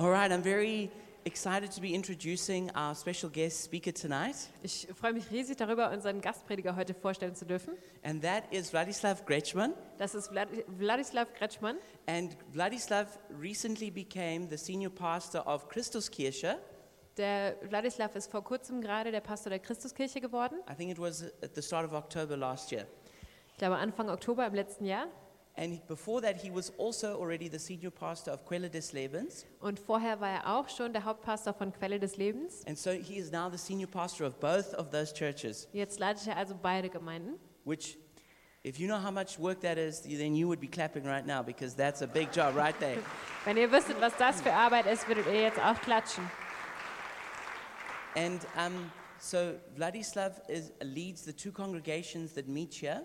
All right, I'm very excited to be introducing our special guest speaker tonight, Ich freue mich riesig darüber, unseren Gastprediger heute vorstellen zu dürfen. and that is Vladislav Grechman. Das ist Vlad Wladislav Kretschmann. And Vladislav recently became the senior pastor of Christuskirche. Der Wladislav ist vor kurzem gerade der Pastor der Christuskirche geworden. I think it was at the start of October last year. Ich glaube Anfang Oktober im letzten Jahr. And before that, he was also already the senior pastor of Quelle des Lebens. Und vorher war er auch schon der Hauptpastor von Quelle des Lebens. And so he is now the senior pastor of both of those churches, Jetzt leitet er also beide Gemeinden. which, if you know how much work that is, then you would be clapping right now because that's a big job right there. Wenn ihr wüsstet, was das für Arbeit ist, würdet ihr jetzt auch klatschen. And um, so Vladislav is, leads the two congregations that meet here.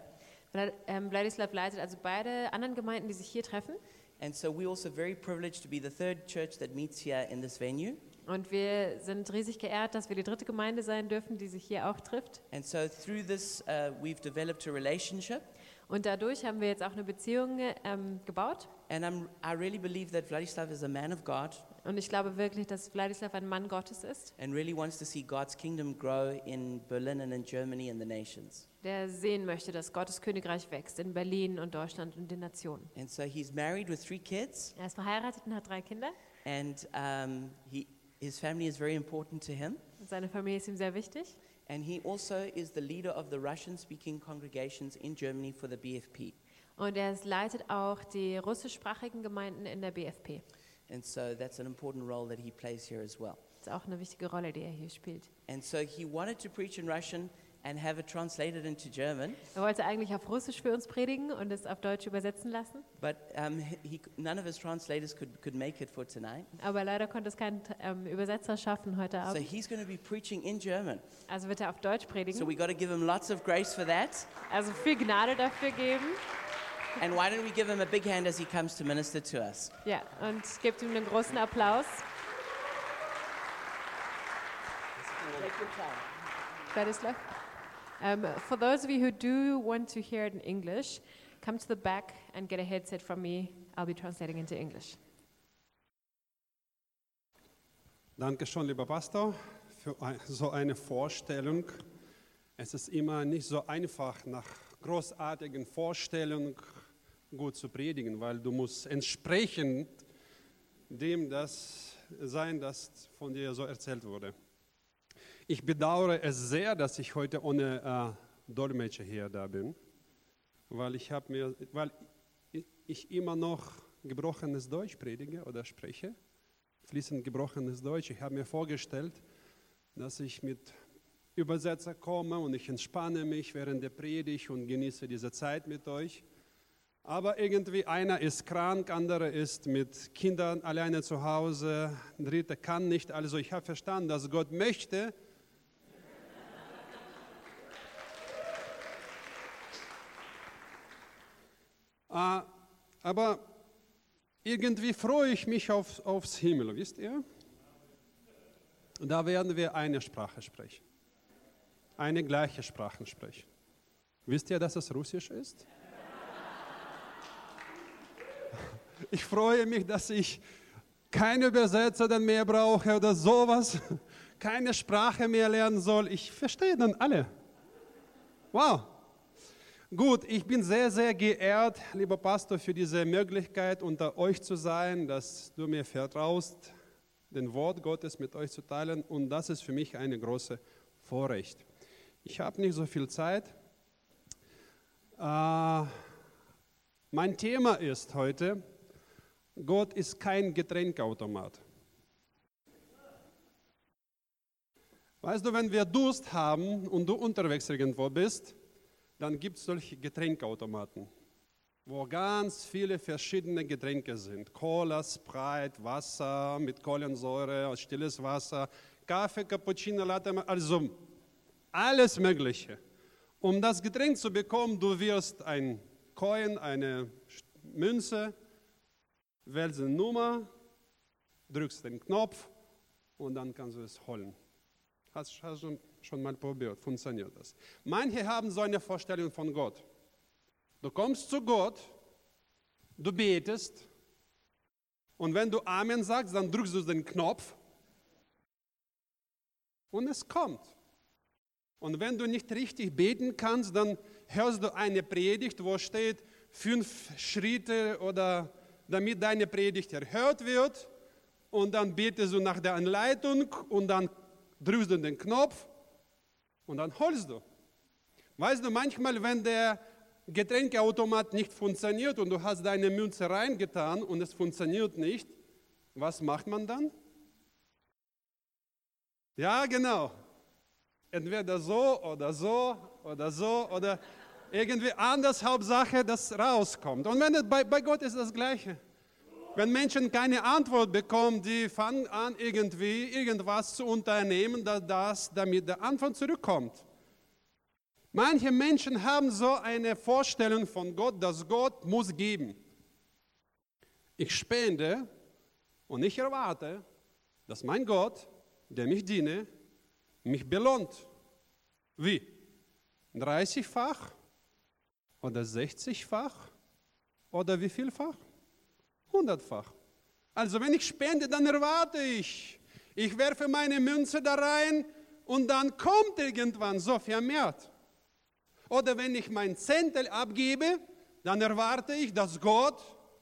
Ähm, Wladislav leitet also beide anderen Gemeinden, die sich hier treffen. And so we're also very privileged to be the third church that meets here in this venue. Und wir sind riesig geehrt, dass wir die dritte Gemeinde sein dürfen, die sich hier auch trifft. And so through this, uh, we've developed a relationship. Und dadurch haben wir jetzt auch eine Beziehung ähm, gebaut. And I'm, I really believe that Vladislav is a man of God Und ich glaube wirklich, dass Wladislav ein Mann Gottes ist, and really wants to see God's kingdom grow in Berlin and in Germany and the nations. Der sehen möchte, dass Gottes Königreich wächst in Berlin und Deutschland und den Nationen. And so he's married with three kids, Er ist verheiratet und hat drei Kinder. and um, he, his family is very important to him. Und seine Familie ist ihm sehr wichtig. And he also is the leader of the Russian speaking congregations in Germany for the BFP. Und er leitet auch die russischsprachigen Gemeinden in der BFP. And so that's an important role that he plays here as well. Das ist auch eine wichtige Rolle, die er hier spielt. And so he wanted to preach in Russian and have it translated into German, Er wollte eigentlich auf Russisch für uns predigen und es auf Deutsch übersetzen lassen. but um, he, none of his translators could, could make it for tonight. Aber leider konnte es kein ähm, Übersetzer schaffen heute So Abend. he's going to be preaching in German. Also wird er auf Deutsch So predigen. we got to give him lots of grace for that. Also viel Gnade dafür geben. And why don't we give him a big hand as he comes to minister to us? Ja, und gebt ihm einen großen Applaus. Vladislav. Um, for those of you who do want to hear it in English, come to the back and get a headset from me. I'll be translating into English. Danke schon, lieber Pastor, für so eine Vorstellung. Es ist immer nicht so einfach, nach großartigen Vorstellungen gut zu predigen, weil du musst entsprechend dem das sein, das von dir so erzählt wurde. Ich bedauere es sehr, dass ich heute ohne äh, Dolmetscher hier da bin, weil ich, mir, weil ich- immer noch gebrochenes Deutsch predige oder spreche fließend gebrochenes Deutsch. Ich habe mir vorgestellt, dass ich mit Übersetzer komme und ich entspanne mich während der Predigt und genieße diese Zeit mit euch. Aber irgendwie einer ist krank, andere ist mit Kindern alleine zu Hause, ein dritter kann nicht. Also ich habe verstanden, dass Gott möchte, Ah, aber irgendwie freue ich mich auf, aufs Himmel, wisst ihr? Da werden wir eine Sprache sprechen. Eine gleiche Sprache sprechen. Wisst ihr, dass es Russisch ist? Ich freue mich, dass ich keine Übersetzer dann mehr brauche oder sowas, keine Sprache mehr lernen soll. Ich verstehe dann alle. Wow. Gut, ich bin sehr, sehr geehrt, lieber Pastor, für diese Möglichkeit, unter euch zu sein, dass du mir vertraust, den Wort Gottes mit euch zu teilen. Und das ist für mich eine große Vorrecht. Ich habe nicht so viel Zeit. Äh, mein Thema ist heute, Gott ist kein Getränkautomat. Weißt du, wenn wir Durst haben und du unterwegs irgendwo bist, dann gibt es solche Getränkautomaten, wo ganz viele verschiedene Getränke sind. Cola, Sprite, Wasser mit Kohlensäure, stilles Wasser, Kaffee, Cappuccino, Latte, also alles Mögliche. Um das Getränk zu bekommen, du wirst ein Coin, eine Münze, wählst eine Nummer, drückst den Knopf und dann kannst du es holen. Hast du schon, mal probiert, funktioniert das. Manche haben so eine Vorstellung von Gott. Du kommst zu Gott, du betest Und wenn du Amen sagst, dann drückst du den Knopf und es kommt. Und wenn du nicht richtig beten kannst, dann hörst du eine Predigt, wo steht fünf Schritte oder damit deine Predigt erhört wird. Und dann betest du nach der Anleitung und dann drückst du den Knopf und dann holst du. Weißt du, manchmal, wenn der Getränkeautomat nicht funktioniert und du hast deine Münze reingetan und es funktioniert nicht, was macht man dann? Ja, genau. Entweder so oder so oder so oder irgendwie anders, Hauptsache, dass rauskommt. Und wenn bei, bei Gott ist das Gleiche. Wenn Menschen keine Antwort bekommen, die fangen an, irgendwie irgendwas zu unternehmen, das, damit der Antwort zurückkommt. Manche Menschen haben so eine Vorstellung von Gott, dass Gott muss geben. Ich spende und ich erwarte, dass mein Gott, der mich diene, mich belohnt. Wie? 30-fach oder 60-fach oder wie vielfach? Hundertfach. Also wenn ich spende, dann erwarte ich. Ich werfe meine Münze da rein und dann kommt irgendwann so vermehrt. Oder wenn ich mein Zentel abgebe, dann erwarte ich, dass Gott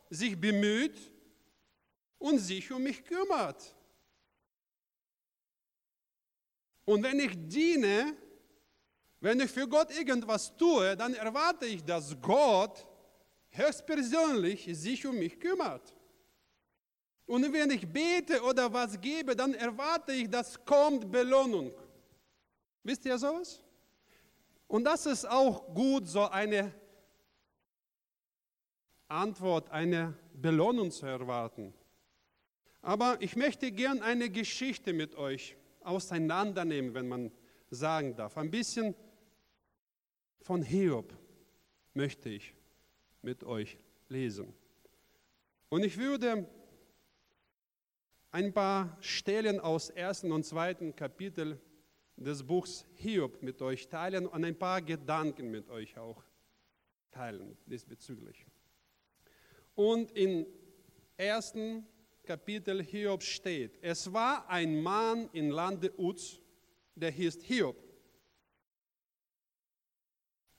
sich bemüht und sich um mich kümmert. Und wenn ich diene, wenn ich für Gott irgendwas tue, dann erwarte ich, dass Gott höchstpersönlich sich um mich kümmert. Und wenn ich bete oder was gebe, dann erwarte ich, dass kommt Belohnung. Wisst ihr sowas? Und das ist auch gut, so eine Antwort, eine Belohnung zu erwarten. Aber ich möchte gern eine Geschichte mit euch auseinandernehmen, wenn man sagen darf. Ein bisschen von Hiob möchte ich mit euch lesen. Und ich würde ein paar Stellen aus ersten und zweiten Kapitel des Buchs Hiob mit euch teilen und ein paar Gedanken mit euch auch teilen diesbezüglich. Und im ersten Kapitel Hiob steht, es war ein Mann im Lande Uz, der hieß Hiob.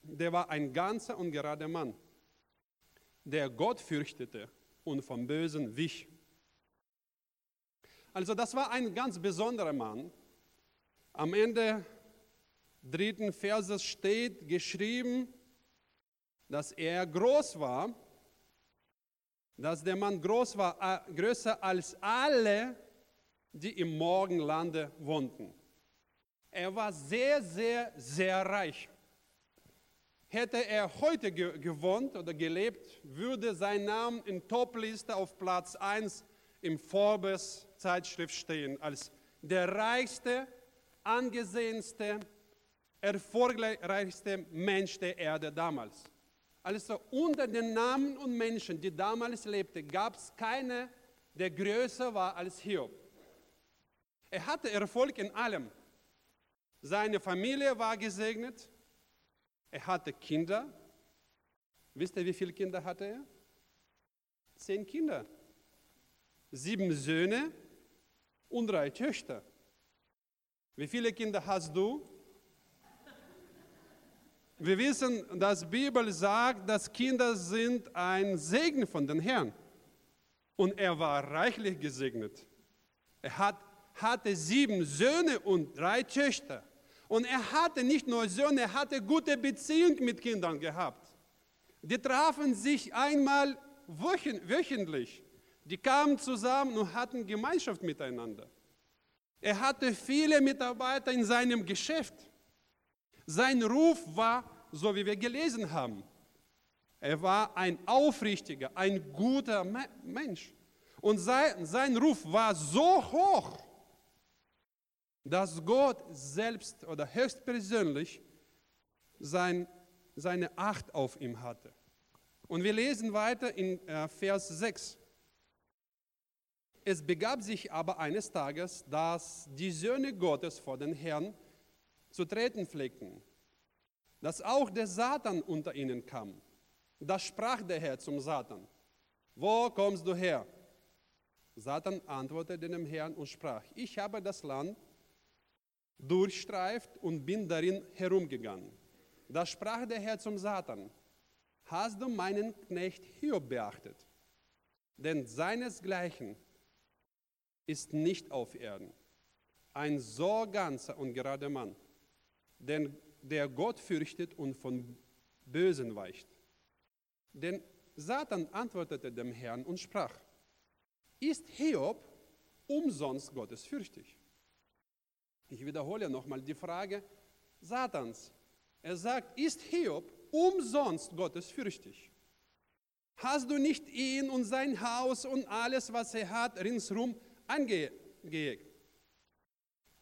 Der war ein ganzer und gerader Mann, der Gott fürchtete und vom Bösen wich. Also das war ein ganz besonderer Mann. Am Ende dritten Verses steht geschrieben, dass er groß war dass der Mann groß war, äh, größer als alle, die im Morgenlande wohnten. Er war sehr, sehr, sehr reich. Hätte er heute ge gewohnt oder gelebt, würde sein Name in Topliste auf Platz 1 im Forbes Zeitschrift stehen, als der reichste, angesehenste, erfolgreichste Mensch der Erde damals. Also unter den Namen und Menschen, die damals lebten, gab es keine, der größer war als Hiob. Er hatte Erfolg in allem. Seine Familie war gesegnet. Er hatte Kinder. Wisst ihr, wie viele Kinder hatte er? Zehn Kinder. Sieben Söhne und drei Töchter. Wie viele Kinder hast du? Wir wissen, dass die Bibel sagt, dass Kinder sind ein Segen von den Herrn. Und er war reichlich gesegnet. Er hat, hatte sieben Söhne und drei Töchter. Und er hatte nicht nur Söhne, er hatte gute Beziehung mit Kindern gehabt. Die trafen sich einmal wöchentlich. Die kamen zusammen und hatten Gemeinschaft miteinander. Er hatte viele Mitarbeiter in seinem Geschäft. Sein Ruf war, so wie wir gelesen haben, er war ein aufrichtiger, ein guter Mensch. Und sein, sein Ruf war so hoch, dass Gott selbst oder höchstpersönlich sein, seine Acht auf ihm hatte. Und wir lesen weiter in äh, Vers 6. Es begab sich aber eines Tages, dass die Söhne Gottes vor den Herrn zu treten pflegten, dass auch der Satan unter ihnen kam. Da sprach der Herr zum Satan, wo kommst du her? Satan antwortete dem Herrn und sprach, ich habe das Land durchstreift und bin darin herumgegangen. Da sprach der Herr zum Satan, hast du meinen Knecht Hiob beachtet? Denn seinesgleichen ist nicht auf Erden. Ein so ganzer und gerader Mann, denn der Gott fürchtet und von Bösen weicht. Denn Satan antwortete dem Herrn und sprach, ist Hiob umsonst gottesfürchtig? Ich wiederhole nochmal die Frage Satans. Er sagt, ist Hiob umsonst gottesfürchtig? Hast du nicht ihn und sein Haus und alles, was er hat, ringsherum angeegt?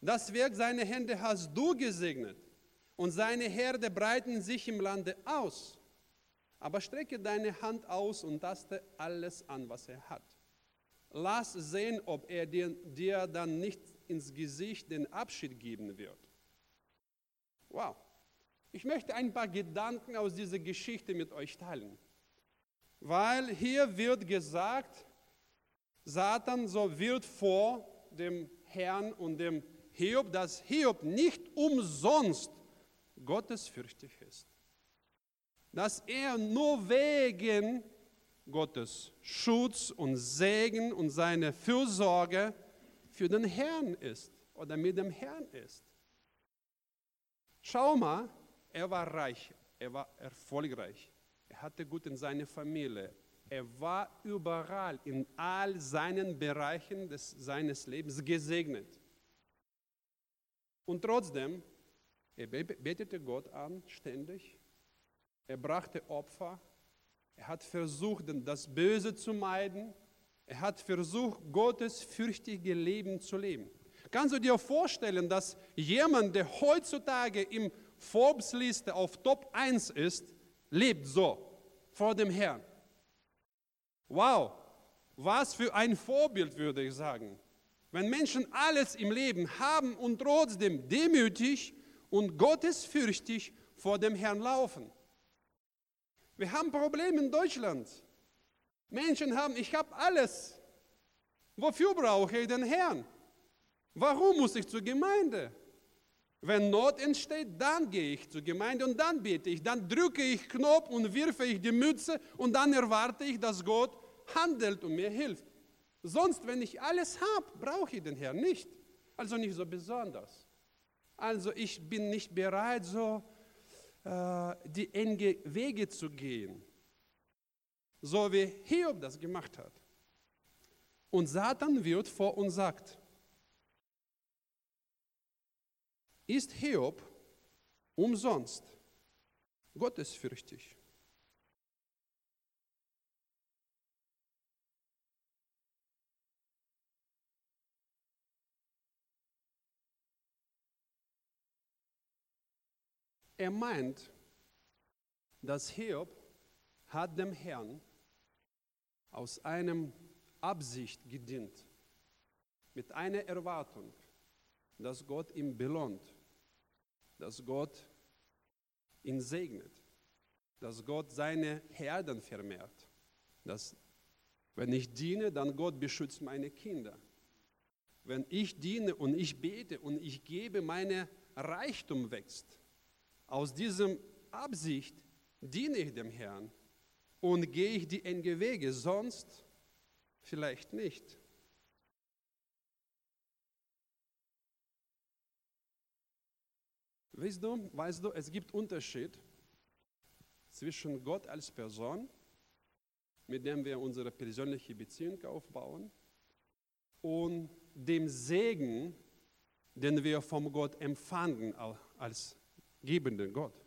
Das Werk seiner Hände hast du gesegnet und seine Herde breiten sich im Lande aus. Aber strecke deine Hand aus und taste alles an, was er hat. Lass sehen, ob er dir, dir dann nicht ins Gesicht den Abschied geben wird. Wow. Ich möchte ein paar Gedanken aus dieser Geschichte mit euch teilen. Weil hier wird gesagt, Satan so wird vor dem Herrn und dem Hiob, dass Hiob nicht umsonst gottesfürchtig ist. Dass er nur wegen Gottes Schutz und Segen und seine Fürsorge für den Herrn ist oder mit dem Herrn ist. Schau mal, er war reich, er war erfolgreich, er hatte gut in seiner Familie, er war überall in all seinen Bereichen des, seines Lebens gesegnet. Und trotzdem, er betete Gott an ständig, er brachte Opfer, er hat versucht, das Böse zu meiden, er hat versucht, Gottes fürchtige Leben zu leben. Kannst du dir vorstellen, dass jemand, der heutzutage im Forbes-Liste auf Top 1 ist, lebt so vor dem Herrn? Wow, was für ein Vorbild würde ich sagen. Wenn Menschen alles im Leben haben und trotzdem demütig und gottesfürchtig vor dem Herrn laufen. Wir haben Probleme in Deutschland. Menschen haben, ich habe alles. Wofür brauche ich den Herrn? Warum muss ich zur Gemeinde? Wenn Not entsteht, dann gehe ich zur Gemeinde und dann bete ich, dann drücke ich Knopf und wirfe ich die Mütze und dann erwarte ich, dass Gott handelt und mir hilft. Sonst, wenn ich alles habe, brauche ich den Herrn nicht. Also nicht so besonders. Also ich bin nicht bereit, so äh, die enge Wege zu gehen so wie Hiob das gemacht hat. Und Satan wird vor uns sagt, ist Hiob umsonst gottesfürchtig? Er meint, dass Hiob hat dem Herrn aus einem Absicht gedient, mit einer Erwartung, dass Gott ihm belohnt, dass Gott ihn segnet, dass Gott seine Herden vermehrt, dass wenn ich diene, dann Gott beschützt meine Kinder. Wenn ich diene und ich bete und ich gebe, meine Reichtum wächst. Aus diesem Absicht diene ich dem Herrn und gehe ich die enge Wege, sonst vielleicht nicht. Weißt du, weißt du, es gibt Unterschied zwischen Gott als Person, mit dem wir unsere persönliche Beziehung aufbauen, und dem Segen, den wir vom Gott empfangen als gebenden Gott.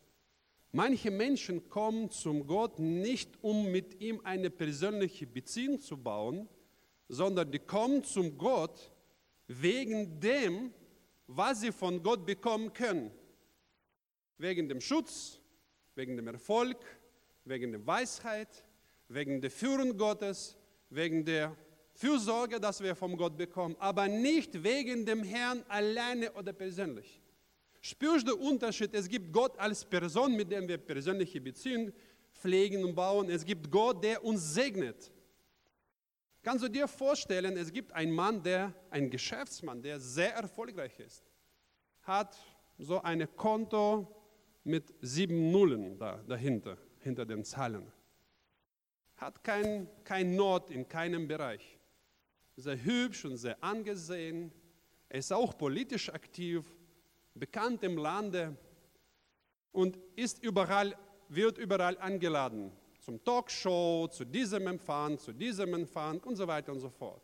Manche Menschen kommen zum Gott nicht, um mit ihm eine persönliche Beziehung zu bauen, sondern die kommen zum Gott wegen dem, was sie von Gott bekommen können. Wegen dem Schutz, wegen dem Erfolg, wegen der Weisheit, wegen der Führung Gottes, wegen der Fürsorge, dass wir von Gott bekommen, aber nicht wegen dem Herrn alleine oder persönlich. Spürst du Unterschied? Es gibt Gott als Person, mit dem wir persönliche Beziehungen pflegen und bauen. Es gibt Gott, der uns segnet. Kannst du dir vorstellen, es gibt einen Mann, der, ein Geschäftsmann, der sehr erfolgreich ist, hat so ein Konto mit sieben Nullen da, dahinter, hinter den Zahlen. Hat kein, kein Not in keinem Bereich. Sehr hübsch und sehr angesehen. Er ist auch politisch aktiv, bekannt im Lande und ist überall, wird überall eingeladen zum Talkshow, zu diesem Empfang, zu diesem Empfang und so weiter und so fort.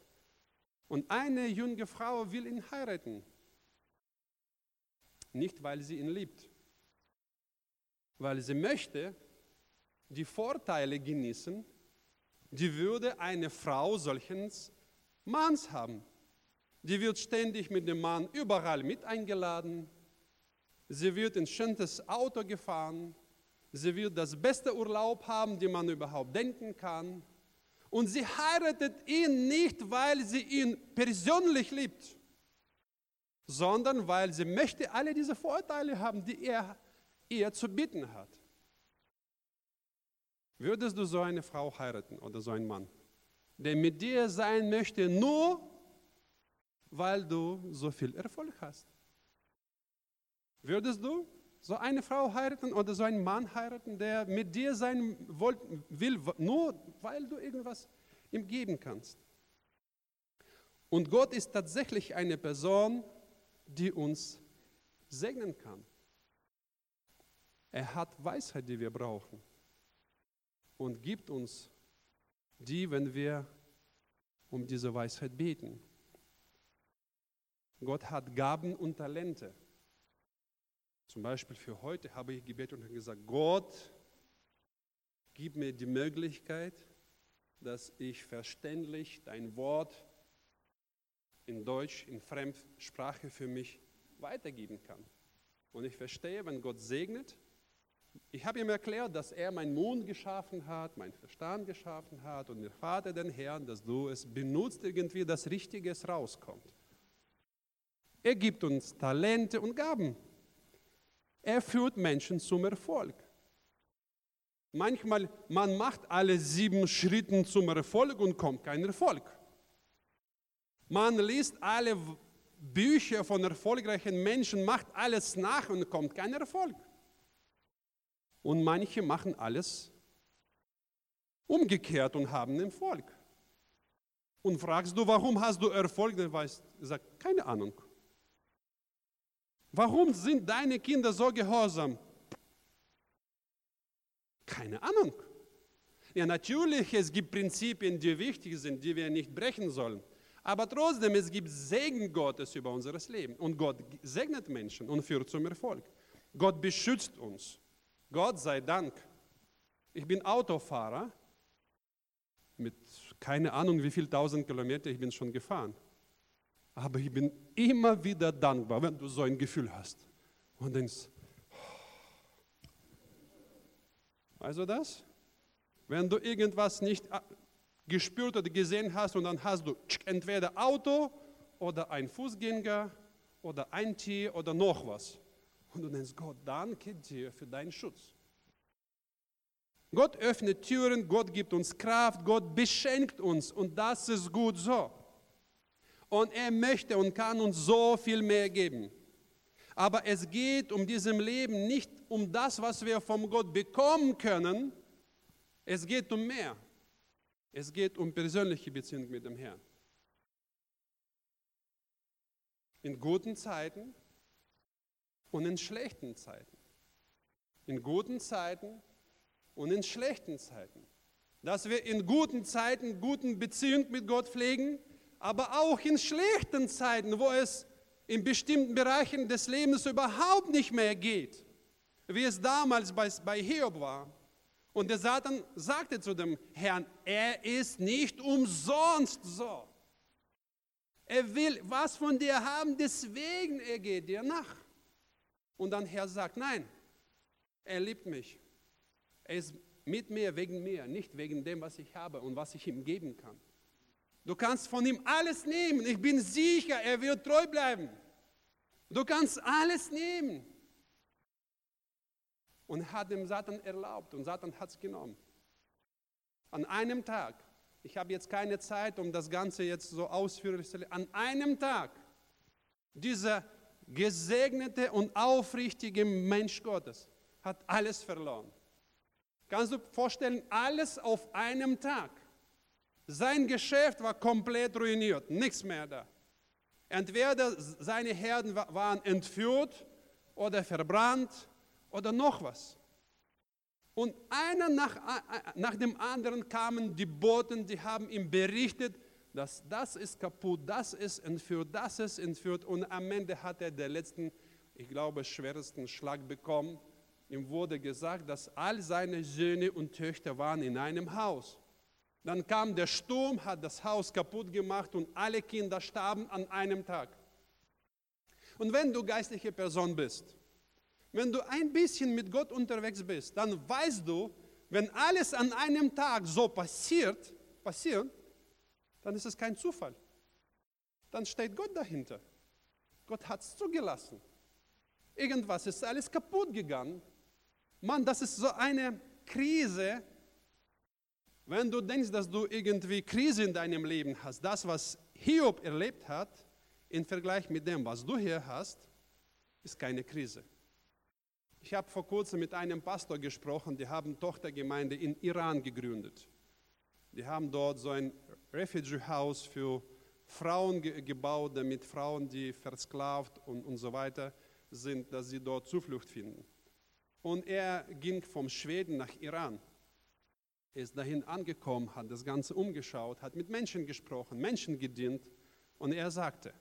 Und eine junge Frau will ihn heiraten. Nicht, weil sie ihn liebt, weil sie möchte die Vorteile genießen, die würde eine Frau solches Manns haben. Die wird ständig mit dem Mann überall mit eingeladen. Sie wird in schönes Auto gefahren. Sie wird das beste Urlaub haben, den man überhaupt denken kann. Und sie heiratet ihn nicht, weil sie ihn persönlich liebt, sondern weil sie möchte alle diese Vorteile haben, die er ihr zu bieten hat. Würdest du so eine Frau heiraten oder so einen Mann, der mit dir sein möchte, nur weil du so viel Erfolg hast? Würdest du so eine Frau heiraten oder so einen Mann heiraten, der mit dir sein will, nur weil du irgendwas ihm geben kannst. Und Gott ist tatsächlich eine Person, die uns segnen kann. Er hat Weisheit, die wir brauchen und gibt uns die, wenn wir um diese Weisheit beten. Gott hat Gaben und Talente. Zum Beispiel für heute habe ich gebetet und gesagt, Gott, gib mir die Möglichkeit, dass ich verständlich dein Wort in Deutsch, in Fremdsprache für mich weitergeben kann. Und ich verstehe, wenn Gott segnet, ich habe ihm erklärt, dass er meinen Mund geschaffen hat, meinen Verstand geschaffen hat und der Vater den Herrn, dass du es benutzt, irgendwie das Richtige rauskommt. Er gibt uns Talente und Gaben. Er führt Menschen zum Erfolg. Manchmal, man macht alle sieben Schritte zum Erfolg und kommt kein Erfolg. Man liest alle Bücher von erfolgreichen Menschen, macht alles nach und kommt kein Erfolg. Und manche machen alles umgekehrt und haben Erfolg. Und fragst du, warum hast du Erfolg? Dann weißt sagt, keine Ahnung. Warum sind deine Kinder so gehorsam? Keine Ahnung. Ja, natürlich, es gibt Prinzipien, die wichtig sind, die wir nicht brechen sollen. Aber trotzdem, es gibt Segen Gottes über unser Leben. Und Gott segnet Menschen und führt zum Erfolg. Gott beschützt uns. Gott sei Dank. Ich bin Autofahrer mit keine Ahnung wie viel tausend Kilometer ich bin schon gefahren. Aber ich bin immer wieder dankbar, wenn du so ein Gefühl hast und denkst, du das? Wenn du irgendwas nicht äh, gespürt oder gesehen hast und dann hast du entweder Auto oder ein Fußgänger oder ein Tier oder noch was. Und du denkst, Gott, danke dir für deinen Schutz. Gott öffnet Türen, Gott gibt uns Kraft, Gott beschenkt uns und das ist gut so. Und er möchte und kann uns so viel mehr geben. Aber es geht um diesem Leben nicht um das, was wir vom Gott bekommen können. Es geht um mehr. Es geht um persönliche Beziehung mit dem Herrn. In guten Zeiten und in schlechten Zeiten. In guten Zeiten und in schlechten Zeiten. Dass wir in guten Zeiten guten Beziehung mit Gott pflegen aber auch in schlechten Zeiten, wo es in bestimmten Bereichen des Lebens überhaupt nicht mehr geht, wie es damals bei, bei Hiob war. Und der Satan sagte zu dem Herrn, er ist nicht umsonst so. Er will was von dir haben, deswegen er geht dir nach. Und dann Herr sagt, nein, er liebt mich. Er ist mit mir wegen mir, nicht wegen dem, was ich habe und was ich ihm geben kann. Du kannst von ihm alles nehmen. Ich bin sicher, er wird treu bleiben. Du kannst alles nehmen. Und hat dem Satan erlaubt und Satan hat es genommen. An einem Tag Ich habe jetzt keine Zeit, um das Ganze jetzt so ausführlich zu An einem Tag, dieser gesegnete und aufrichtige Mensch Gottes hat alles verloren. Kannst du dir vorstellen, alles auf einem Tag. Sein Geschäft war komplett ruiniert, nichts mehr da. Entweder seine Herden waren entführt oder verbrannt oder noch was. Und einer nach, nach dem anderen kamen die Boten, die haben ihm berichtet, dass das ist kaputt, das ist entführt, das ist entführt. Und am Ende hat er den letzten, ich glaube, schwersten Schlag bekommen. Ihm wurde gesagt, dass all seine Söhne und Töchter waren in einem Haus. Dann kam der Sturm, hat das Haus kaputt gemacht und alle Kinder starben an einem Tag. Und wenn du geistliche Person bist, wenn du ein bisschen mit Gott unterwegs bist, dann weißt du, wenn alles an einem Tag so passiert, passiert, dann ist es kein Zufall. Dann steht Gott dahinter. Gott hat es zugelassen. Irgendwas ist alles kaputt gegangen. Mann, das ist so eine Krise. Wenn du denkst, dass du irgendwie Krise in deinem Leben hast, das, was Hiob erlebt hat, im Vergleich mit dem, was du hier hast, ist keine Krise. Ich habe vor kurzem mit einem Pastor gesprochen, die haben Tochtergemeinde in Iran gegründet. Die haben dort so ein Refugee House für Frauen ge gebaut, damit Frauen, die versklavt und, und so weiter sind, dass sie dort Zuflucht finden. Und er ging vom Schweden nach Iran. Er ist dahin angekommen, hat das Ganze umgeschaut, hat mit Menschen gesprochen, Menschen gedient. Und er sagte,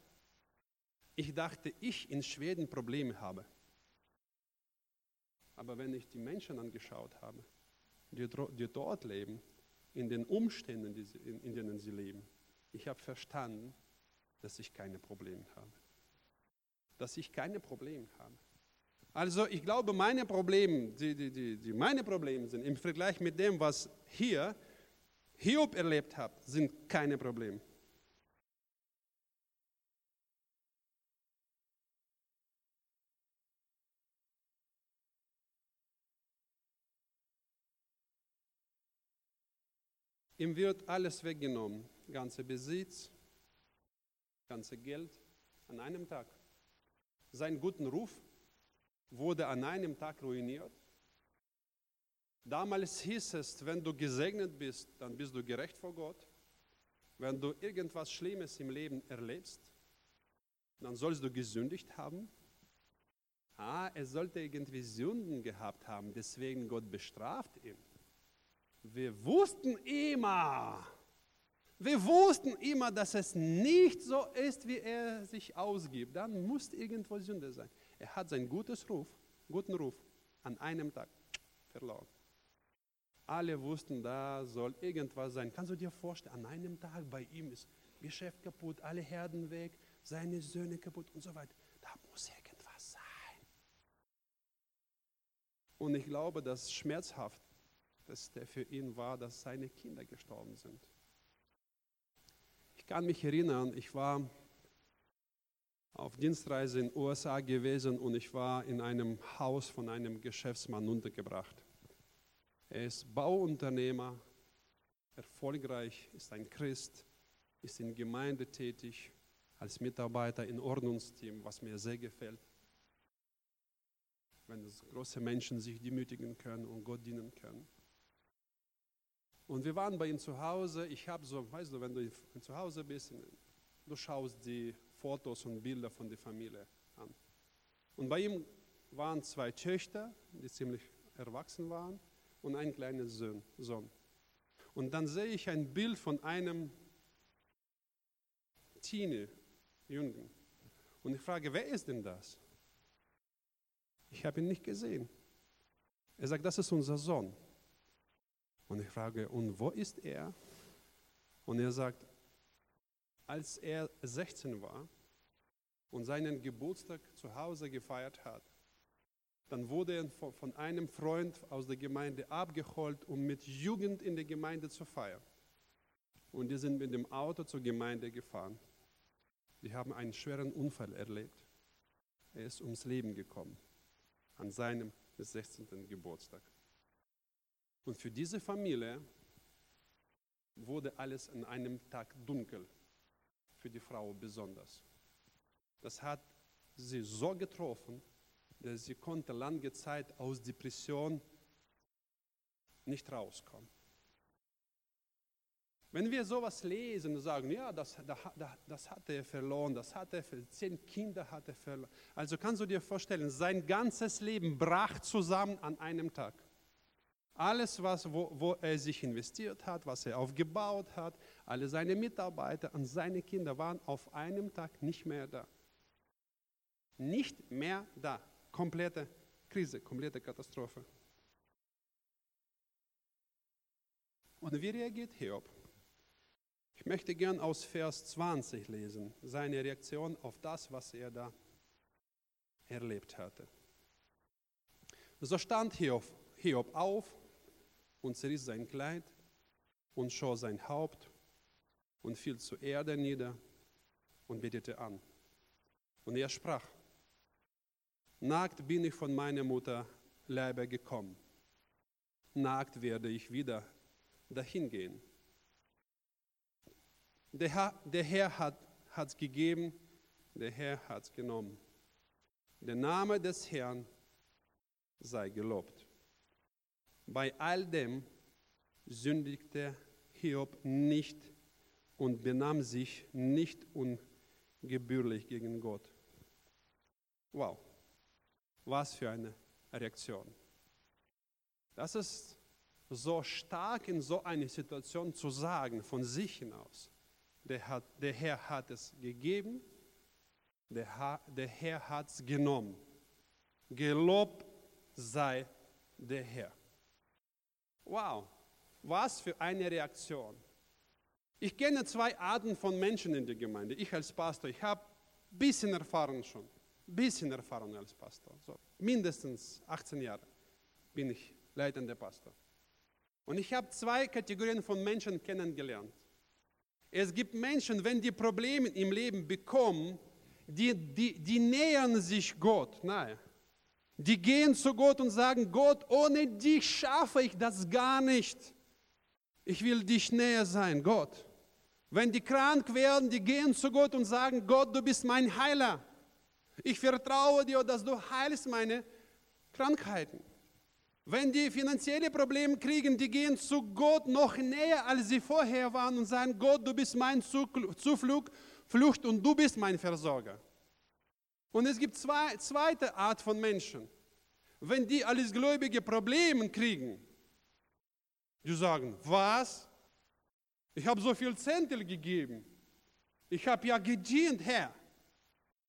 ich dachte, ich in Schweden Probleme habe. Aber wenn ich die Menschen angeschaut habe, die, die dort leben, in den Umständen, die in, in denen sie leben, ich habe verstanden, dass ich keine Probleme habe. Dass ich keine Probleme habe. Also ich glaube, meine Probleme, die, die, die, die meine Probleme sind im Vergleich mit dem, was hier Hiob erlebt hat, sind keine Probleme. Ihm wird alles weggenommen, ganze Besitz, ganze Geld an einem Tag. Sein guten Ruf wurde an einem Tag ruiniert. Damals hieß es, wenn du gesegnet bist, dann bist du gerecht vor Gott. Wenn du irgendwas Schlimmes im Leben erlebst, dann sollst du gesündigt haben. Ah, er sollte irgendwie Sünden gehabt haben, deswegen Gott bestraft ihn. Wir wussten immer, wir wussten immer, dass es nicht so ist, wie er sich ausgibt. Dann muss irgendwo Sünde sein. Er hat seinen gutes Ruf, guten Ruf an einem Tag verloren. Alle wussten, da soll irgendwas sein. Kannst du dir vorstellen, an einem Tag bei ihm ist Geschäft kaputt, alle Herden weg, seine Söhne kaputt und so weiter. Da muss irgendwas sein. Und ich glaube, dass schmerzhaft für ihn war, dass seine Kinder gestorben sind. Ich kann mich erinnern, ich war auf Dienstreise in den USA gewesen und ich war in einem Haus von einem Geschäftsmann untergebracht. Er ist Bauunternehmer, erfolgreich, ist ein Christ, ist in Gemeinde tätig, als Mitarbeiter im Ordnungsteam, was mir sehr gefällt. Wenn große Menschen sich demütigen können und Gott dienen können. Und wir waren bei ihm zu Hause. Ich habe so, weißt du, wenn du zu Hause bist, du schaust die Fotos und Bilder von der Familie an. Und bei ihm waren zwei Töchter, die ziemlich erwachsen waren, und ein kleiner Sohn. Und dann sehe ich ein Bild von einem Teenie, Jungen. Und ich frage, wer ist denn das? Ich habe ihn nicht gesehen. Er sagt, das ist unser Sohn. Und ich frage, und wo ist er? Und er sagt, als er 16 war und seinen Geburtstag zu Hause gefeiert hat, dann wurde er von einem Freund aus der Gemeinde abgeholt, um mit Jugend in der Gemeinde zu feiern. Und die sind mit dem Auto zur Gemeinde gefahren. Die haben einen schweren Unfall erlebt. Er ist ums Leben gekommen an seinem 16. Geburtstag. Und für diese Familie, wurde alles an einem Tag dunkel, für die Frau besonders. Das hat sie so getroffen, dass sie konnte lange Zeit aus Depression nicht rauskommen. Wenn wir sowas lesen und sagen, ja, das, das hat er verloren, das hat er verloren, zehn Kinder hat er verloren. Also kannst du dir vorstellen, sein ganzes Leben brach zusammen an einem Tag. Alles, was, wo, wo er sich investiert hat, was er aufgebaut hat, alle seine Mitarbeiter und seine Kinder waren auf einem Tag nicht mehr da. Nicht mehr da. Komplette Krise, komplette Katastrophe. Und wie reagiert Hiob? Ich möchte gern aus Vers 20 lesen, seine Reaktion auf das, was er da erlebt hatte. So stand Hiob, auf und zerriss sein Kleid und schor sein Haupt und fiel zur Erde nieder und betete an. Und er sprach, Nackt bin ich von meiner Mutter Leibe gekommen. Nackt werde ich wieder dahin gehen. Der Herr, der Herr hat es gegeben, der Herr hat es genommen. Der Name des Herrn sei gelobt. Bei all dem sündigte Hiob nicht und benahm sich nicht ungebührlich gegen Gott. Wow. Was für eine Reaktion. Das ist so stark in so einer Situation zu sagen, von sich hinaus. Der, hat, der Herr hat es gegeben, der, ha, der Herr hat es genommen. Gelobt sei der Herr. Wow, was für eine Reaktion. Ich kenne zwei Arten von Menschen in der Gemeinde. Ich als Pastor, ich habe ein bisschen Erfahrung schon bisschen Erfahrung als Pastor. So, mindestens 18 Jahre bin ich leitender Pastor. Und ich habe zwei Kategorien von Menschen kennengelernt. Es gibt Menschen, wenn die Probleme im Leben bekommen, die, die, die nähern sich Gott nahe. Die gehen zu Gott und sagen, Gott, ohne dich schaffe ich das gar nicht. Ich will dich näher sein, Gott. Wenn die krank werden, die gehen zu Gott und sagen, Gott, du bist mein Heiler. Ich vertraue dir, dass du heilst meine Krankheiten. Wenn die finanzielle Probleme kriegen, die gehen zu Gott noch näher, als sie vorher waren und sagen, Gott, du bist mein Zuflucht Flucht und du bist mein Versorger. Und es gibt zwei zweite Art von Menschen. Wenn die alles gläubige Probleme kriegen, die sagen, was? Ich habe so viel Zentel gegeben. Ich habe ja gedient, Herr.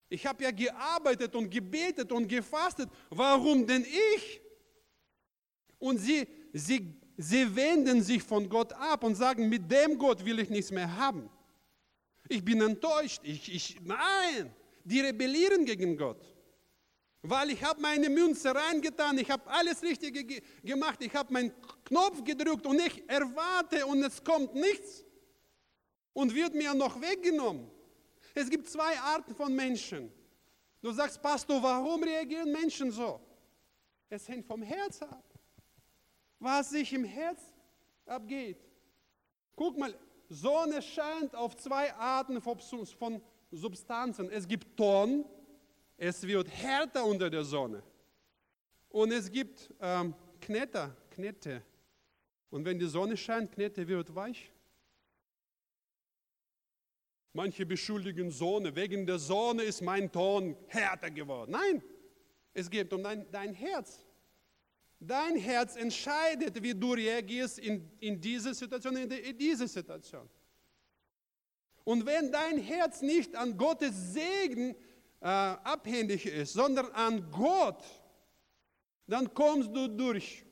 Ich habe ja gearbeitet und gebetet und gefastet. Warum denn ich? Und sie, sie, sie wenden sich von Gott ab und sagen, mit dem Gott will ich nichts mehr haben. Ich bin enttäuscht. Ich, ich, nein, die rebellieren gegen Gott. Weil ich habe meine Münze reingetan, ich habe alles Richtige ge gemacht, ich habe meinen Knopf gedrückt und ich erwarte und es kommt nichts und wird mir noch weggenommen. Es gibt zwei Arten von Menschen. Du sagst, Pastor, warum reagieren Menschen so? Es hängt vom Herz ab. Was sich im Herz abgeht. Guck mal, Sonne scheint auf zwei Arten von Substanzen. Es gibt Ton, es wird härter unter der Sonne. Und es gibt ähm, Knetter, Knete. Und wenn die Sonne scheint, Knete wird weich. Manche beschuldigen Sonne, wegen der Sonne ist mein Ton härter geworden. Nein, es geht um dein, dein Herz. Dein Herz entscheidet, wie du reagierst in, in diese Situation, in, die, in diese Situation. Und wenn dein Herz nicht an Gottes Segen äh, abhängig ist, sondern an Gott, dann kommst du durch.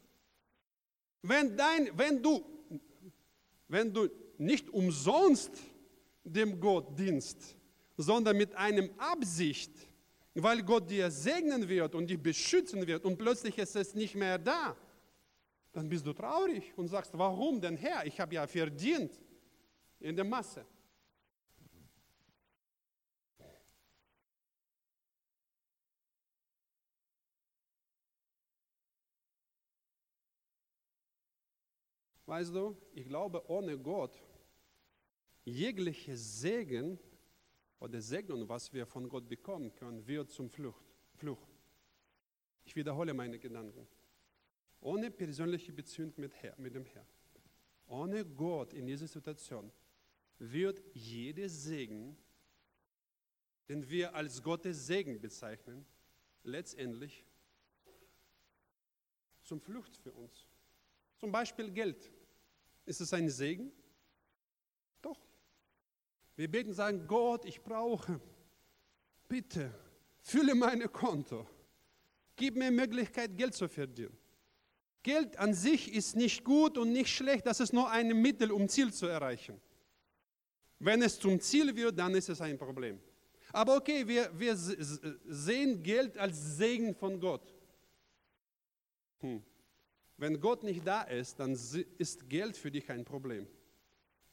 Wenn, dein, wenn, du, wenn du nicht umsonst dem Gott dienst, sondern mit einem Absicht, weil Gott dir segnen wird und dich beschützen wird und plötzlich ist es nicht mehr da, dann bist du traurig und sagst, warum denn Herr? Ich habe ja verdient in der Masse. Weißt du, ich glaube, ohne Gott, jegliche Segen oder Segnung, was wir von Gott bekommen können, wird zum Flucht, Fluch. Ich wiederhole meine Gedanken. Ohne persönliche Beziehung mit, Herr, mit dem Herrn, ohne Gott in dieser Situation, wird jeder Segen, den wir als Gottes Segen bezeichnen, letztendlich zum Flucht für uns. Zum Beispiel Geld. Ist es ein Segen? Doch. Wir beten, sagen, Gott, ich brauche, bitte, fülle meine Konto. Gib mir Möglichkeit, Geld zu verdienen. Geld an sich ist nicht gut und nicht schlecht, das ist nur ein Mittel, um Ziel zu erreichen. Wenn es zum Ziel wird, dann ist es ein Problem. Aber okay, wir, wir sehen Geld als Segen von Gott. Hm. Wenn Gott nicht da ist, dann ist Geld für dich ein Problem.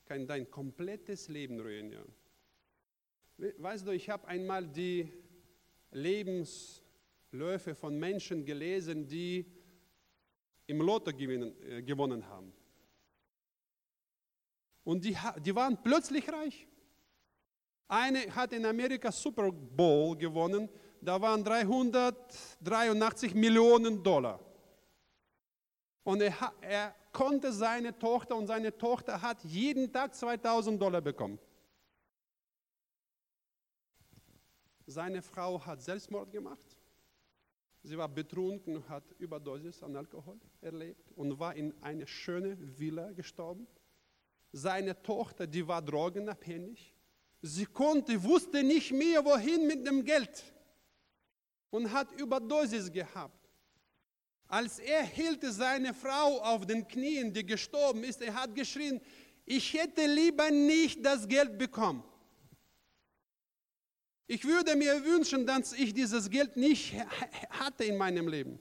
Kann dein komplettes Leben ruinieren. Weißt du, ich habe einmal die Lebensläufe von Menschen gelesen, die im Lotto gewinnen, äh, gewonnen haben. Und die, die waren plötzlich reich. Eine hat in Amerika Super Bowl gewonnen, da waren 383 Millionen Dollar. Und er, er konnte seine Tochter und seine Tochter hat jeden Tag 2000 Dollar bekommen. Seine Frau hat Selbstmord gemacht. Sie war betrunken und hat Überdosis an Alkohol erlebt und war in eine schöne Villa gestorben. Seine Tochter, die war drogenabhängig. Sie konnte, wusste nicht mehr, wohin mit dem Geld und hat Überdosis gehabt. Als er hielt seine Frau auf den Knien, die gestorben ist, er hat geschrien, ich hätte lieber nicht das Geld bekommen. Ich würde mir wünschen, dass ich dieses Geld nicht hatte in meinem Leben.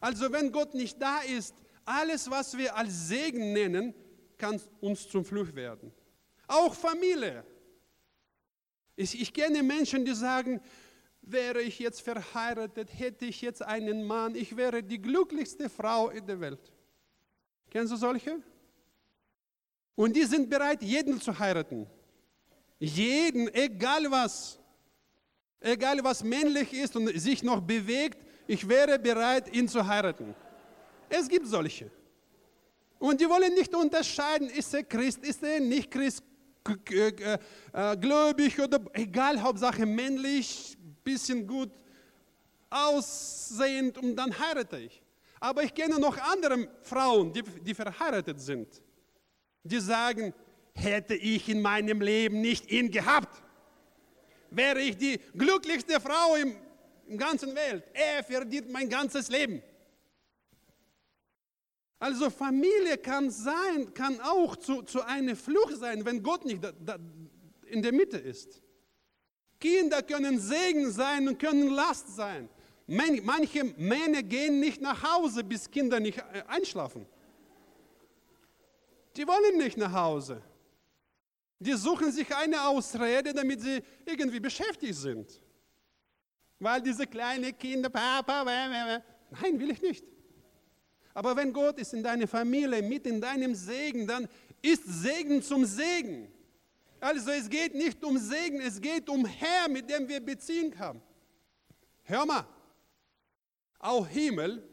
Also wenn Gott nicht da ist, alles, was wir als Segen nennen, kann uns zum Fluch werden. Auch Familie. Ich, ich kenne Menschen, die sagen, wäre ich jetzt verheiratet, hätte ich jetzt einen Mann, ich wäre die glücklichste Frau in der Welt. Kennst du solche? Und die sind bereit, jeden zu heiraten. Jeden, egal was. Egal was männlich ist und sich noch bewegt, ich wäre bereit, ihn zu heiraten. Es gibt solche. Und die wollen nicht unterscheiden, ist er Christ, ist er nicht Christ, äh, gläubig oder egal, Hauptsache männlich, bisschen gut aussehend und dann heirate ich. Aber ich kenne noch andere Frauen, die, die verheiratet sind, die sagen, hätte ich in meinem Leben nicht ihn gehabt, wäre ich die glücklichste Frau im, im ganzen Welt. Er verdient mein ganzes Leben. Also Familie kann sein, kann auch zu, zu einer Flucht sein, wenn Gott nicht da, da in der Mitte ist. Kinder können Segen sein und können Last sein. Manche Männer gehen nicht nach Hause, bis Kinder nicht äh, einschlafen. Die wollen nicht nach Hause. Die suchen sich eine Ausrede, damit sie irgendwie beschäftigt sind. Weil diese kleinen Kinder, Papa, nein, will ich nicht. Aber wenn Gott ist in deiner Familie, mit in deinem Segen, dann ist Segen zum Segen. Also es geht nicht um Segen, es geht um Herr, mit dem wir Beziehung haben. Hör mal, auch Himmel,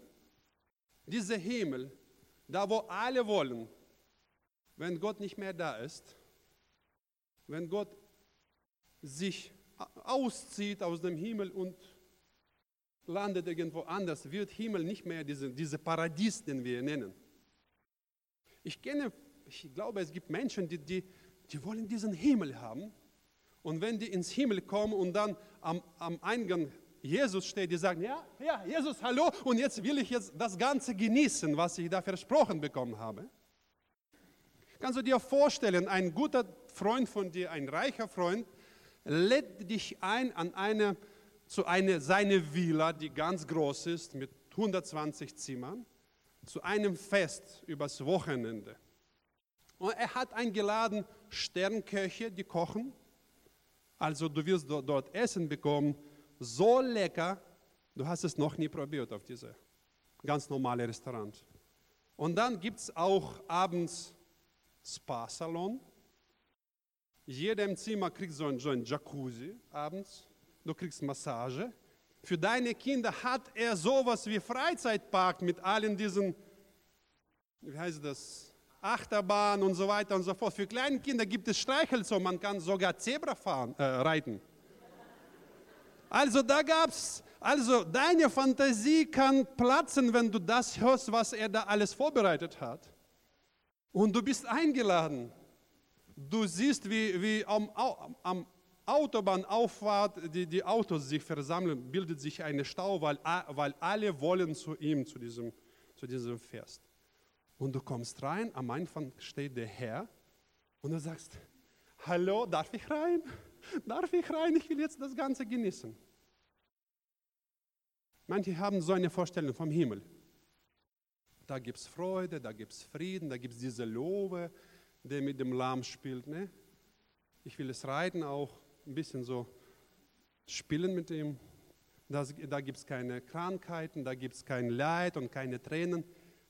dieser Himmel, da wo alle wollen, wenn Gott nicht mehr da ist, wenn Gott sich auszieht aus dem Himmel und landet irgendwo anders, wird Himmel nicht mehr diese, diese Paradies, den wir nennen. Ich kenne, ich glaube, es gibt Menschen, die, die die wollen diesen Himmel haben. Und wenn die ins Himmel kommen und dann am, am Eingang Jesus steht, die sagen, ja, ja, Jesus, hallo, und jetzt will ich jetzt das Ganze genießen, was ich da versprochen bekommen habe. Kannst du dir vorstellen, ein guter Freund von dir, ein reicher Freund, lädt dich ein an eine, zu einer seine Villa, die ganz groß ist, mit 120 Zimmern, zu einem Fest übers Wochenende. Und er hat eingeladen Sternköche, die kochen. Also du wirst dort Essen bekommen, so lecker, du hast es noch nie probiert auf diesem ganz normalen Restaurant. Und dann gibt es auch abends Spa-Salon. Jeder im Zimmer kriegt so ein, so ein Jacuzzi abends. Du kriegst Massage. Für deine Kinder hat er sowas wie Freizeitpark mit allen diesen, wie heißt das, Achterbahn und so weiter und so fort. Für kleine Kinder gibt es Streichelzoo, man kann sogar Zebra fahren, äh, reiten. Also da gab's, also deine Fantasie kann platzen, wenn du das hörst, was er da alles vorbereitet hat. Und du bist eingeladen. Du siehst, wie, wie am, am Autobahnauffahrt die, die Autos sich versammeln, bildet sich eine Stau, weil, weil alle wollen zu ihm, zu diesem, zu diesem Fest. Und du kommst rein, am Anfang steht der Herr und du sagst, hallo, darf ich rein? Darf ich rein? Ich will jetzt das Ganze genießen. Manche haben so eine Vorstellung vom Himmel. Da gibt es Freude, da gibt es Frieden, da gibt es diese Lobe, der mit dem Lamm spielt. Ne? Ich will es reiten auch, ein bisschen so spielen mit ihm. Das, da gibt es keine Krankheiten, da gibt es kein Leid und keine Tränen.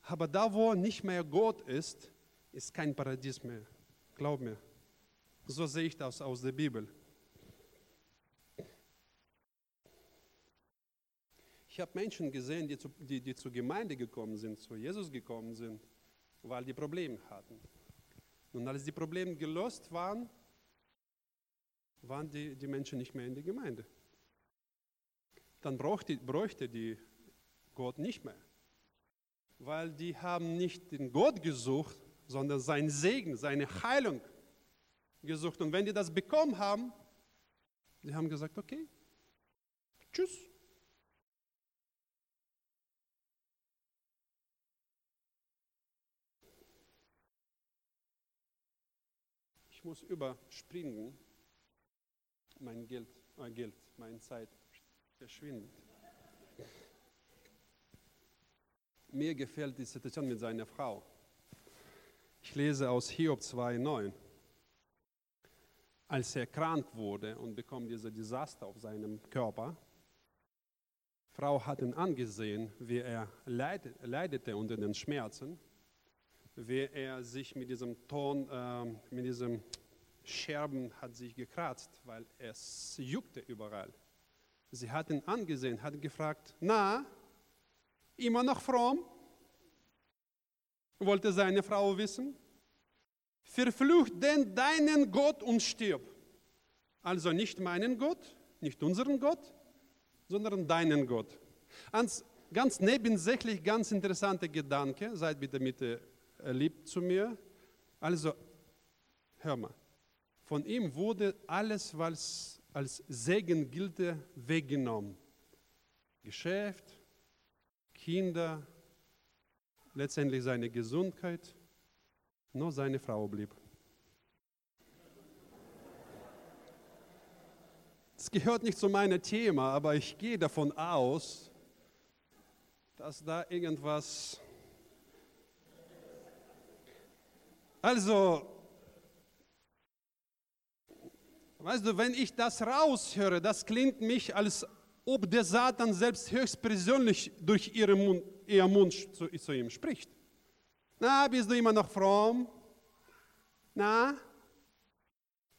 Aber da, wo nicht mehr Gott ist, ist kein Paradies mehr. Glaub mir. So sehe ich das aus der Bibel. Ich habe Menschen gesehen, die, zu, die, die zur Gemeinde gekommen sind, zu Jesus gekommen sind, weil die Probleme hatten. Und als die Probleme gelöst waren, waren die, die Menschen nicht mehr in der Gemeinde. Dann bräuchte, bräuchte die Gott nicht mehr, weil die haben nicht den Gott gesucht, sondern seinen Segen, seine Heilung gesucht. Und wenn die das bekommen haben, die haben gesagt, okay, tschüss. muss überspringen, mein Geld, äh Geld, meine Zeit verschwindet. Mir gefällt die Situation mit seiner Frau. Ich lese aus Hiob 2,9. Als er krank wurde und bekam diese Desaster auf seinem Körper, Frau hat ihn angesehen, wie er leidete unter den Schmerzen wie er sich mit diesem Ton, äh, mit diesem Scherben hat sich gekratzt, weil es juckte überall. Sie hat ihn angesehen, hat gefragt, na, immer noch fromm? Wollte seine Frau wissen. Verflucht denn deinen Gott und stirb. Also nicht meinen Gott, nicht unseren Gott, sondern deinen Gott. Ganz, ganz nebensächlich, ganz interessanter Gedanke, seid bitte mit er liebt zu mir. Also, hör mal, von ihm wurde alles, was als Segen gilt, weggenommen. Geschäft, Kinder, letztendlich seine Gesundheit, nur seine Frau blieb. Das gehört nicht zu meinem Thema, aber ich gehe davon aus, dass da irgendwas Also, weißt du, wenn ich das raushöre, das klingt mich, als ob der Satan selbst höchstpersönlich durch ihren Mund, ihren Mund zu, zu ihm spricht. Na, bist du immer noch fromm? Na,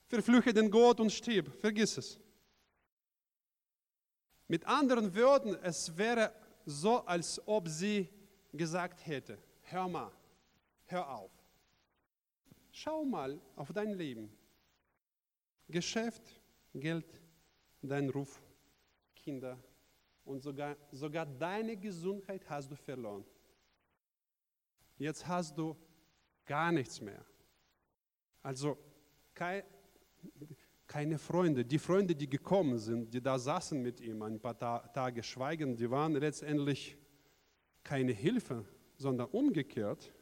verfluche den Gott und stirb, vergiss es. Mit anderen Worten, es wäre so, als ob sie gesagt hätte, hör mal, hör auf. Schau mal auf dein Leben. Geschäft, Geld, dein Ruf, Kinder und sogar, sogar deine Gesundheit hast du verloren. Jetzt hast du gar nichts mehr. Also kein, keine Freunde. Die Freunde, die gekommen sind, die da saßen mit ihm ein paar Tage schweigend, die waren letztendlich keine Hilfe, sondern umgekehrt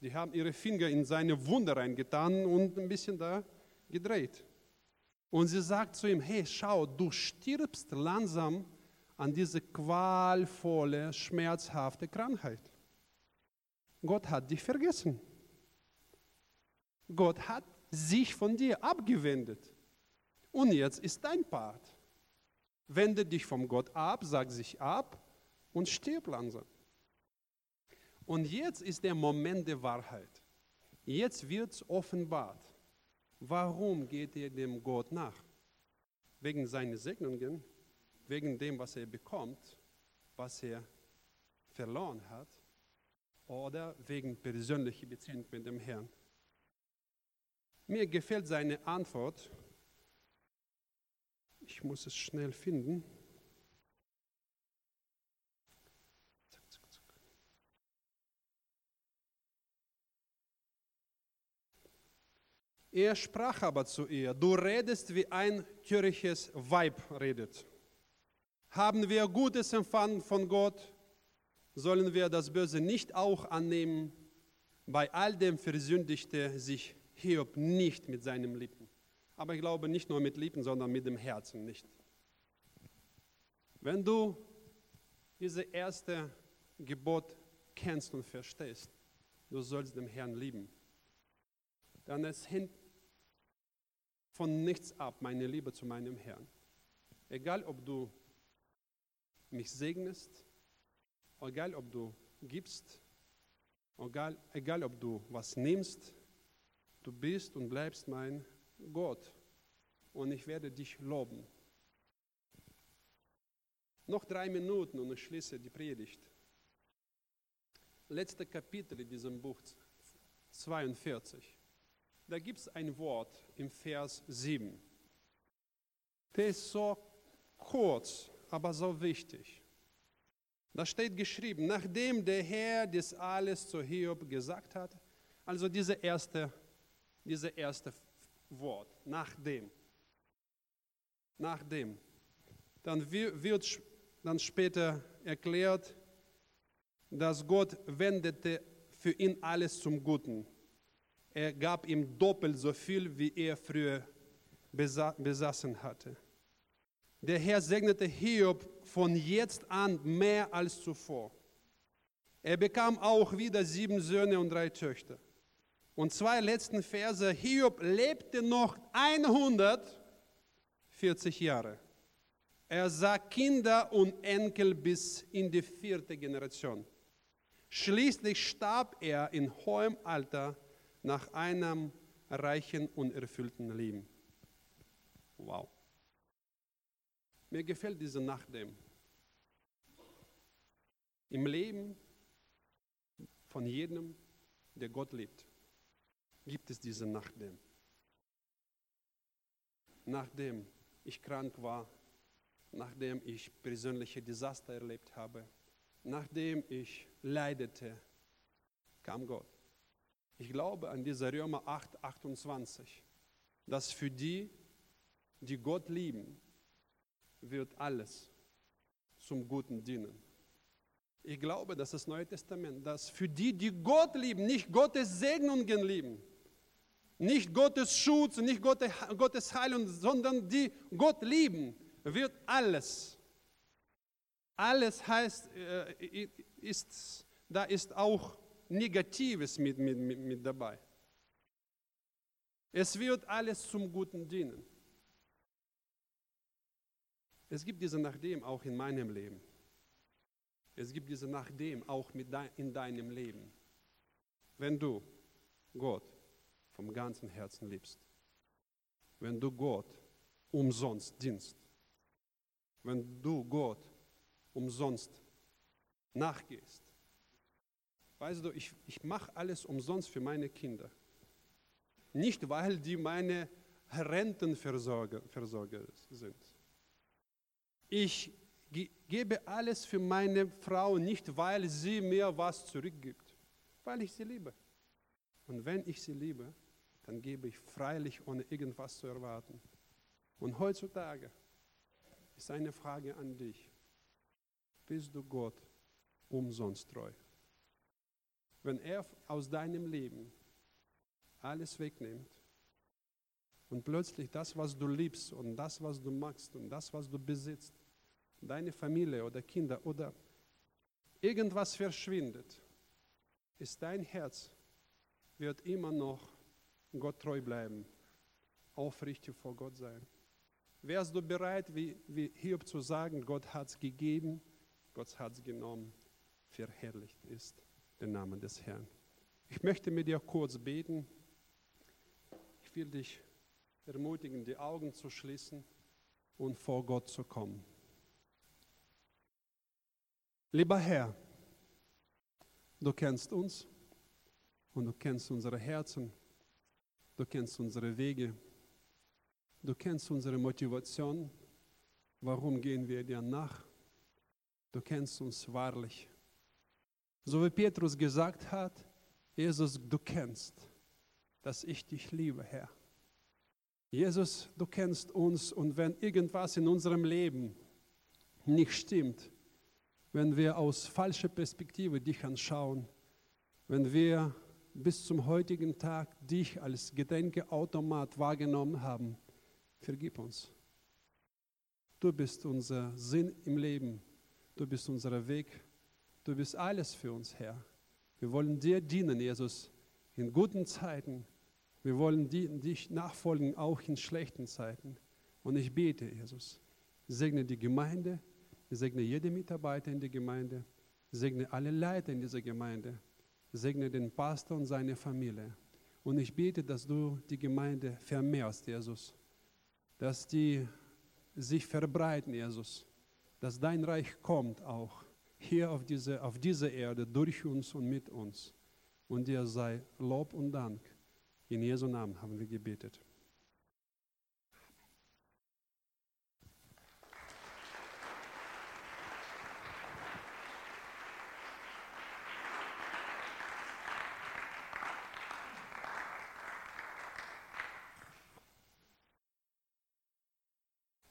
die haben ihre Finger in seine Wunde reingetan und ein bisschen da gedreht. Und sie sagt zu ihm, hey, schau, du stirbst langsam an diese qualvolle, schmerzhafte Krankheit. Gott hat dich vergessen. Gott hat sich von dir abgewendet. Und jetzt ist dein Part. Wende dich vom Gott ab, sag sich ab und stirb langsam. Und jetzt ist der Moment der Wahrheit. Jetzt wird es offenbart. Warum geht er dem Gott nach? Wegen seiner Segnungen, wegen dem, was er bekommt, was er verloren hat, oder wegen persönlicher Beziehung mit dem Herrn. Mir gefällt seine Antwort. Ich muss es schnell finden. Er sprach aber zu ihr, du redest wie ein töriges Weib redet. Haben wir Gutes empfangen von Gott, sollen wir das Böse nicht auch annehmen? Bei all dem versündigte sich Hiob nicht mit seinen Lippen. Aber ich glaube nicht nur mit Lippen, sondern mit dem Herzen nicht. Wenn du diese erste Gebot kennst und verstehst, du sollst den Herrn lieben, dann es hängt von nichts ab, meine Liebe zu meinem Herrn. Egal, ob du mich segnest, egal, ob du gibst, egal, egal ob du was nimmst, du bist und bleibst mein Gott und ich werde dich loben. Noch drei Minuten und ich schließe die Predigt. Letzte Kapitel in diesem Buch 42. Da gibt es ein Wort im Vers 7. Der ist so kurz, aber so wichtig. Da steht geschrieben, nachdem der Herr das alles zu Hiob gesagt hat, also diese erste, diese erste Wort, nachdem. Nachdem. Dann wird dann später erklärt, dass Gott wendete für ihn alles zum Guten. Er gab ihm doppelt so viel, wie er früher besaßen hatte. Der Herr segnete Hiob von jetzt an mehr als zuvor. Er bekam auch wieder sieben Söhne und drei Töchter. Und zwei letzten Verse, Hiob lebte noch 140 Jahre. Er sah Kinder und Enkel bis in die vierte Generation. Schließlich starb er in hohem Alter nach einem reichen und erfüllten Leben. Wow. Mir gefällt diese Nachdem. Im Leben von jedem, der Gott liebt, gibt es diese Nachdem. Nachdem ich krank war, nachdem ich persönliche Desaster erlebt habe, nachdem ich leidete, kam Gott. Ich glaube an diese Römer 8, 28, dass für die, die Gott lieben, wird alles zum Guten dienen. Ich glaube, dass das Neue Testament, dass für die, die Gott lieben, nicht Gottes Segnungen lieben, nicht Gottes Schutz, nicht Gottes Heilung, sondern die Gott lieben, wird alles. Alles heißt, äh, ist, da ist auch Negatives mit, mit, mit dabei. Es wird alles zum Guten dienen. Es gibt diese Nachdem auch in meinem Leben. Es gibt diese Nachdem auch mit de in deinem Leben. Wenn du Gott vom ganzen Herzen liebst, wenn du Gott umsonst dienst, wenn du Gott umsonst nachgehst. Weißt du, ich, ich mache alles umsonst für meine Kinder. Nicht, weil die meine Rentenversorger Versorger sind. Ich gebe alles für meine Frau nicht, weil sie mir was zurückgibt, weil ich sie liebe. Und wenn ich sie liebe, dann gebe ich freilich, ohne irgendwas zu erwarten. Und heutzutage ist eine Frage an dich. Bist du Gott umsonst treu? Wenn er aus deinem Leben alles wegnimmt und plötzlich das, was du liebst und das, was du magst und das, was du besitzt, deine Familie oder Kinder oder irgendwas verschwindet, ist dein Herz, wird immer noch Gott treu bleiben, aufrichtig vor Gott sein. Wärst du bereit, wie, wie Hiob zu sagen, Gott hat es gegeben, Gott hat es genommen, verherrlicht ist den Namen des Herrn. Ich möchte mit dir kurz beten. Ich will dich ermutigen, die Augen zu schließen und vor Gott zu kommen. Lieber Herr, du kennst uns und du kennst unsere Herzen, du kennst unsere Wege, du kennst unsere Motivation, warum gehen wir dir nach, du kennst uns wahrlich. So wie Petrus gesagt hat, Jesus, du kennst, dass ich dich liebe, Herr. Jesus, du kennst uns und wenn irgendwas in unserem Leben nicht stimmt, wenn wir aus falscher Perspektive dich anschauen, wenn wir bis zum heutigen Tag dich als Gedenkeautomat wahrgenommen haben, vergib uns. Du bist unser Sinn im Leben, du bist unser Weg, du bist alles für uns, Herr. Wir wollen dir dienen, Jesus, in guten Zeiten. Wir wollen dich nachfolgen, auch in schlechten Zeiten. Und ich bete, Jesus, segne die Gemeinde, segne jede Mitarbeiter in der Gemeinde, segne alle Leiter in dieser Gemeinde, segne den Pastor und seine Familie. Und ich bete, dass du die Gemeinde vermehrst, Jesus, dass die sich verbreiten, Jesus, dass dein Reich kommt auch hier auf diese, auf diese Erde durch uns und mit uns. Und dir sei Lob und Dank. In Jesu Namen haben wir gebetet.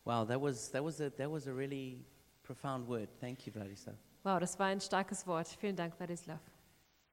Wow, that was, that was, a, that was a really profound word. Thank you, Vladislav. Wow, das war ein starkes Wort. Vielen Dank, Wladislav.